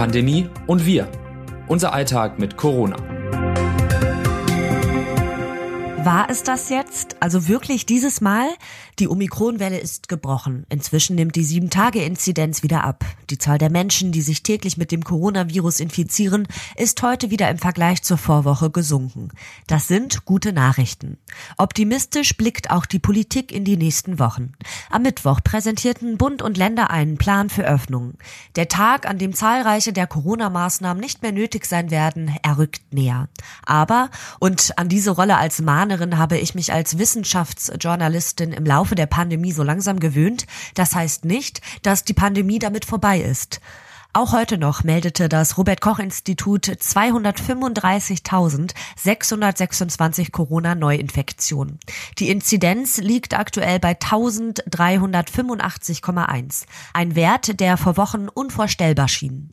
Pandemie und wir. Unser Alltag mit Corona. War es das jetzt? Also wirklich dieses Mal? Die Omikronwelle ist gebrochen. Inzwischen nimmt die 7-Tage-Inzidenz wieder ab. Die Zahl der Menschen, die sich täglich mit dem Coronavirus infizieren, ist heute wieder im Vergleich zur Vorwoche gesunken. Das sind gute Nachrichten. Optimistisch blickt auch die Politik in die nächsten Wochen. Am Mittwoch präsentierten Bund und Länder einen Plan für Öffnungen. Der Tag, an dem zahlreiche der Corona-Maßnahmen nicht mehr nötig sein werden, er rückt näher. Aber, und an diese Rolle als Mahn Amerikanerin habe ich mich als Wissenschaftsjournalistin im Laufe der Pandemie so langsam gewöhnt. Das heißt nicht, dass die Pandemie damit vorbei ist. Auch heute noch meldete das Robert Koch Institut 235.626 Corona-Neuinfektionen. Die Inzidenz liegt aktuell bei 1385,1. Ein Wert, der vor Wochen unvorstellbar schien.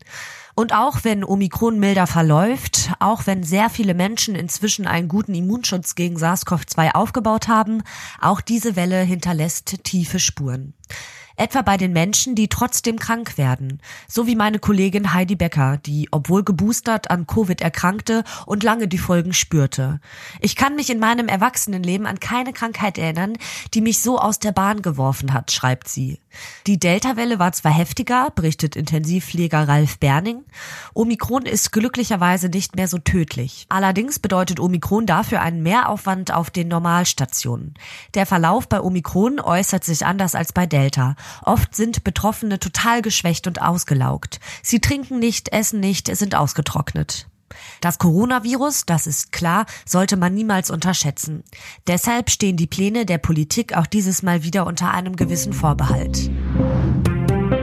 Und auch wenn Omikron milder verläuft, auch wenn sehr viele Menschen inzwischen einen guten Immunschutz gegen SARS-CoV-2 aufgebaut haben, auch diese Welle hinterlässt tiefe Spuren. Etwa bei den Menschen, die trotzdem krank werden. So wie meine Kollegin Heidi Becker, die, obwohl geboostert, an Covid erkrankte und lange die Folgen spürte. Ich kann mich in meinem Erwachsenenleben an keine Krankheit erinnern, die mich so aus der Bahn geworfen hat, schreibt sie. Die Delta-Welle war zwar heftiger, berichtet Intensivpfleger Ralf Berning. Omikron ist glücklicherweise nicht mehr so tödlich. Allerdings bedeutet Omikron dafür einen Mehraufwand auf den Normalstationen. Der Verlauf bei Omikron äußert sich anders als bei Delta. Oft sind Betroffene total geschwächt und ausgelaugt. Sie trinken nicht, essen nicht, sind ausgetrocknet. Das Coronavirus, das ist klar, sollte man niemals unterschätzen. Deshalb stehen die Pläne der Politik auch dieses Mal wieder unter einem gewissen Vorbehalt.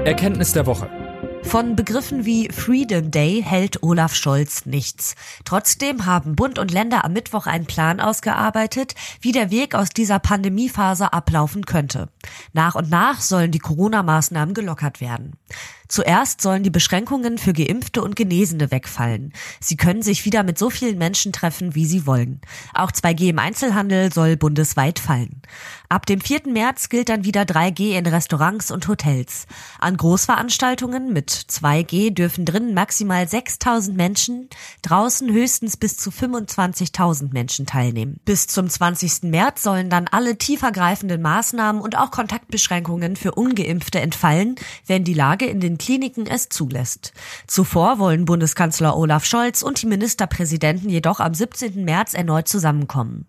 Erkenntnis der Woche. Von Begriffen wie Freedom Day hält Olaf Scholz nichts. Trotzdem haben Bund und Länder am Mittwoch einen Plan ausgearbeitet, wie der Weg aus dieser Pandemiephase ablaufen könnte. Nach und nach sollen die Corona-Maßnahmen gelockert werden. Zuerst sollen die Beschränkungen für Geimpfte und Genesene wegfallen. Sie können sich wieder mit so vielen Menschen treffen, wie sie wollen. Auch 2G im Einzelhandel soll bundesweit fallen. Ab dem 4. März gilt dann wieder 3G in Restaurants und Hotels. An Großveranstaltungen mit 2G dürfen drinnen maximal 6000 Menschen, draußen höchstens bis zu 25.000 Menschen teilnehmen. Bis zum 20. März sollen dann alle tiefergreifenden Maßnahmen und auch Kontaktbeschränkungen für Ungeimpfte entfallen, wenn die Lage in den Kliniken es zulässt. Zuvor wollen Bundeskanzler Olaf Scholz und die Ministerpräsidenten jedoch am 17. März erneut zusammenkommen.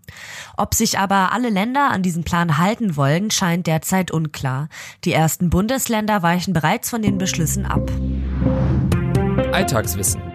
Ob sich aber alle Länder an diesen Plan halten wollen, scheint derzeit unklar. Die ersten Bundesländer weichen bereits von den Beschlüssen ab. Alltagswissen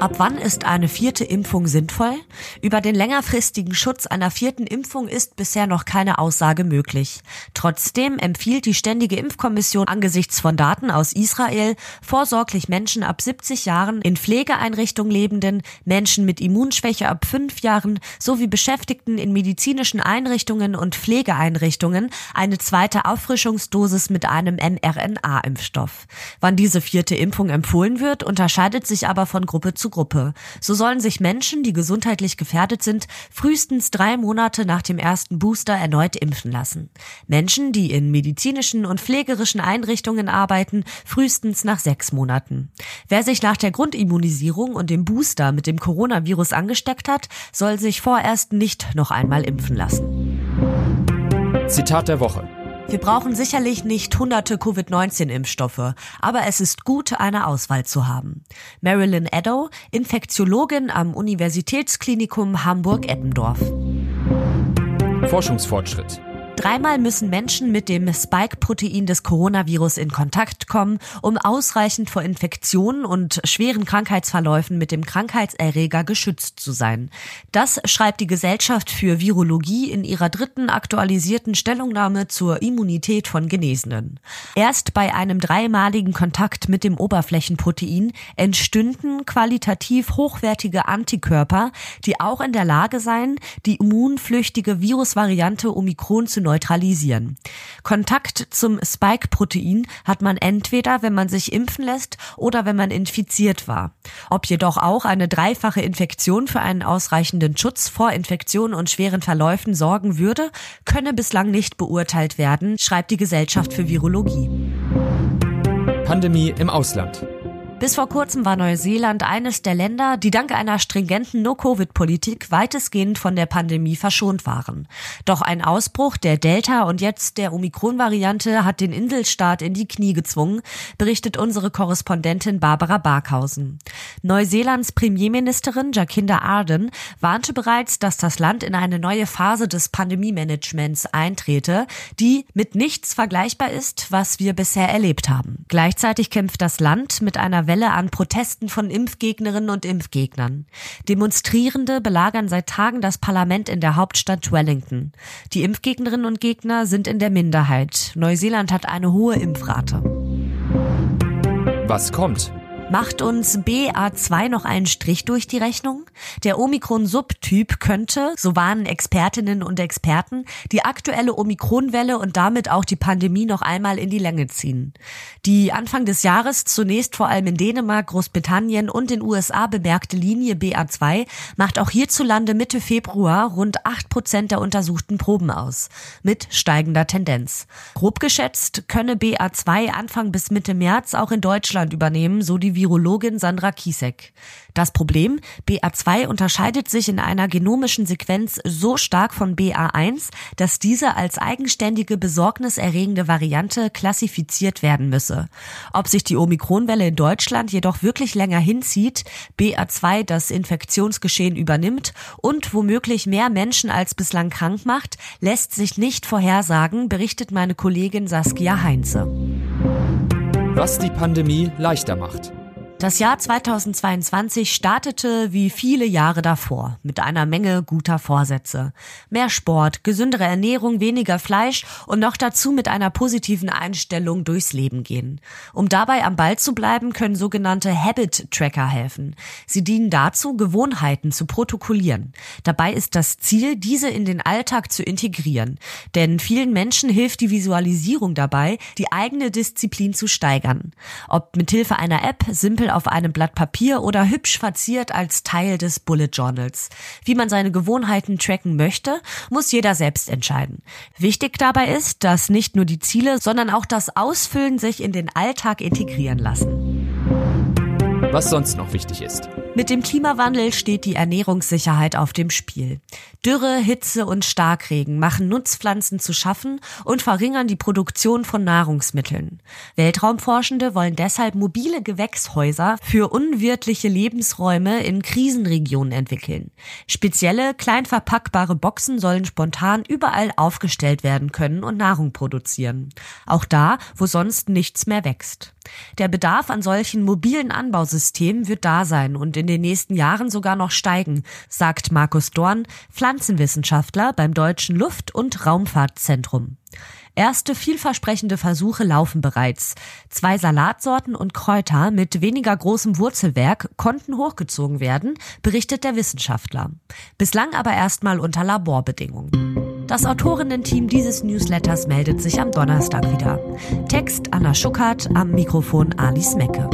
Ab wann ist eine vierte Impfung sinnvoll? Über den längerfristigen Schutz einer vierten Impfung ist bisher noch keine Aussage möglich. Trotzdem empfiehlt die Ständige Impfkommission angesichts von Daten aus Israel vorsorglich Menschen ab 70 Jahren, in Pflegeeinrichtungen lebenden, Menschen mit Immunschwäche ab fünf Jahren sowie Beschäftigten in medizinischen Einrichtungen und Pflegeeinrichtungen eine zweite Auffrischungsdosis mit einem mRNA-Impfstoff. Wann diese vierte Impfung empfohlen wird, unterscheidet sich aber von Gruppe zu Gruppe. So sollen sich Menschen, die gesundheitlich gefährdet sind, frühestens drei Monate nach dem ersten Booster erneut impfen lassen. Menschen, die in medizinischen und pflegerischen Einrichtungen arbeiten, frühestens nach sechs Monaten. Wer sich nach der Grundimmunisierung und dem Booster mit dem Coronavirus angesteckt hat, soll sich vorerst nicht noch einmal impfen lassen. Zitat der Woche. Wir brauchen sicherlich nicht hunderte Covid-19-Impfstoffe, aber es ist gut, eine Auswahl zu haben. Marilyn Eddow, Infektiologin am Universitätsklinikum Hamburg-Eppendorf. Forschungsfortschritt. Dreimal müssen Menschen mit dem Spike-Protein des Coronavirus in Kontakt kommen, um ausreichend vor Infektionen und schweren Krankheitsverläufen mit dem Krankheitserreger geschützt zu sein. Das schreibt die Gesellschaft für Virologie in ihrer dritten aktualisierten Stellungnahme zur Immunität von Genesenen. Erst bei einem dreimaligen Kontakt mit dem Oberflächenprotein entstünden qualitativ hochwertige Antikörper, die auch in der Lage seien, die immunflüchtige Virusvariante Omikron zu neutralisieren. Kontakt zum Spike-Protein hat man entweder, wenn man sich impfen lässt oder wenn man infiziert war. Ob jedoch auch eine dreifache Infektion für einen ausreichenden Schutz vor Infektionen und schweren Verläufen sorgen würde, könne bislang nicht beurteilt werden, schreibt die Gesellschaft für Virologie. Pandemie im Ausland. Bis vor kurzem war Neuseeland eines der Länder, die dank einer stringenten No-Covid-Politik weitestgehend von der Pandemie verschont waren. Doch ein Ausbruch der Delta- und jetzt der Omikron-Variante hat den Inselstaat in die Knie gezwungen, berichtet unsere Korrespondentin Barbara Barkhausen. Neuseelands Premierministerin Jacinda Ardern warnte bereits, dass das Land in eine neue Phase des Pandemie-Managements eintrete, die mit nichts vergleichbar ist, was wir bisher erlebt haben. Gleichzeitig kämpft das Land mit einer Welle an Protesten von Impfgegnerinnen und Impfgegnern. Demonstrierende belagern seit Tagen das Parlament in der Hauptstadt Wellington. Die Impfgegnerinnen und Gegner sind in der Minderheit. Neuseeland hat eine hohe Impfrate. Was kommt? Macht uns BA2 noch einen Strich durch die Rechnung? Der Omikron-Subtyp könnte, so warnen Expertinnen und Experten, die aktuelle Omikron-Welle und damit auch die Pandemie noch einmal in die Länge ziehen. Die Anfang des Jahres zunächst vor allem in Dänemark, Großbritannien und den USA bemerkte Linie BA2 macht auch hierzulande Mitte Februar rund acht Prozent der untersuchten Proben aus, mit steigender Tendenz. Grob geschätzt könne BA2 Anfang bis Mitte März auch in Deutschland übernehmen, so die Virologin Sandra Kiesek. Das Problem, BA2 unterscheidet sich in einer genomischen Sequenz so stark von BA1, dass diese als eigenständige besorgniserregende Variante klassifiziert werden müsse. Ob sich die Omikronwelle in Deutschland jedoch wirklich länger hinzieht, BA2 das Infektionsgeschehen übernimmt und womöglich mehr Menschen als bislang krank macht, lässt sich nicht vorhersagen, berichtet meine Kollegin Saskia Heinze. Was die Pandemie leichter macht. Das Jahr 2022 startete wie viele Jahre davor mit einer Menge guter Vorsätze. Mehr Sport, gesündere Ernährung, weniger Fleisch und noch dazu mit einer positiven Einstellung durchs Leben gehen. Um dabei am Ball zu bleiben, können sogenannte Habit Tracker helfen. Sie dienen dazu, Gewohnheiten zu protokollieren. Dabei ist das Ziel, diese in den Alltag zu integrieren. Denn vielen Menschen hilft die Visualisierung dabei, die eigene Disziplin zu steigern. Ob mithilfe einer App, simpel auf einem Blatt Papier oder hübsch verziert als Teil des Bullet Journals. Wie man seine Gewohnheiten tracken möchte, muss jeder selbst entscheiden. Wichtig dabei ist, dass nicht nur die Ziele, sondern auch das Ausfüllen sich in den Alltag integrieren lassen. Was sonst noch wichtig ist. Mit dem Klimawandel steht die Ernährungssicherheit auf dem Spiel. Dürre, Hitze und Starkregen machen Nutzpflanzen zu schaffen und verringern die Produktion von Nahrungsmitteln. Weltraumforschende wollen deshalb mobile Gewächshäuser für unwirtliche Lebensräume in Krisenregionen entwickeln. Spezielle, klein verpackbare Boxen sollen spontan überall aufgestellt werden können und Nahrung produzieren. Auch da, wo sonst nichts mehr wächst. Der Bedarf an solchen mobilen Anbausystemen wird da sein und in den nächsten Jahren sogar noch steigen, sagt Markus Dorn, Pflanzenwissenschaftler beim Deutschen Luft- und Raumfahrtzentrum. Erste vielversprechende Versuche laufen bereits. Zwei Salatsorten und Kräuter mit weniger großem Wurzelwerk konnten hochgezogen werden, berichtet der Wissenschaftler. Bislang aber erstmal unter Laborbedingungen. Das Autorinnen-Team dieses Newsletters meldet sich am Donnerstag wieder. Text Anna Schuckert, am Mikrofon Alice Mecke.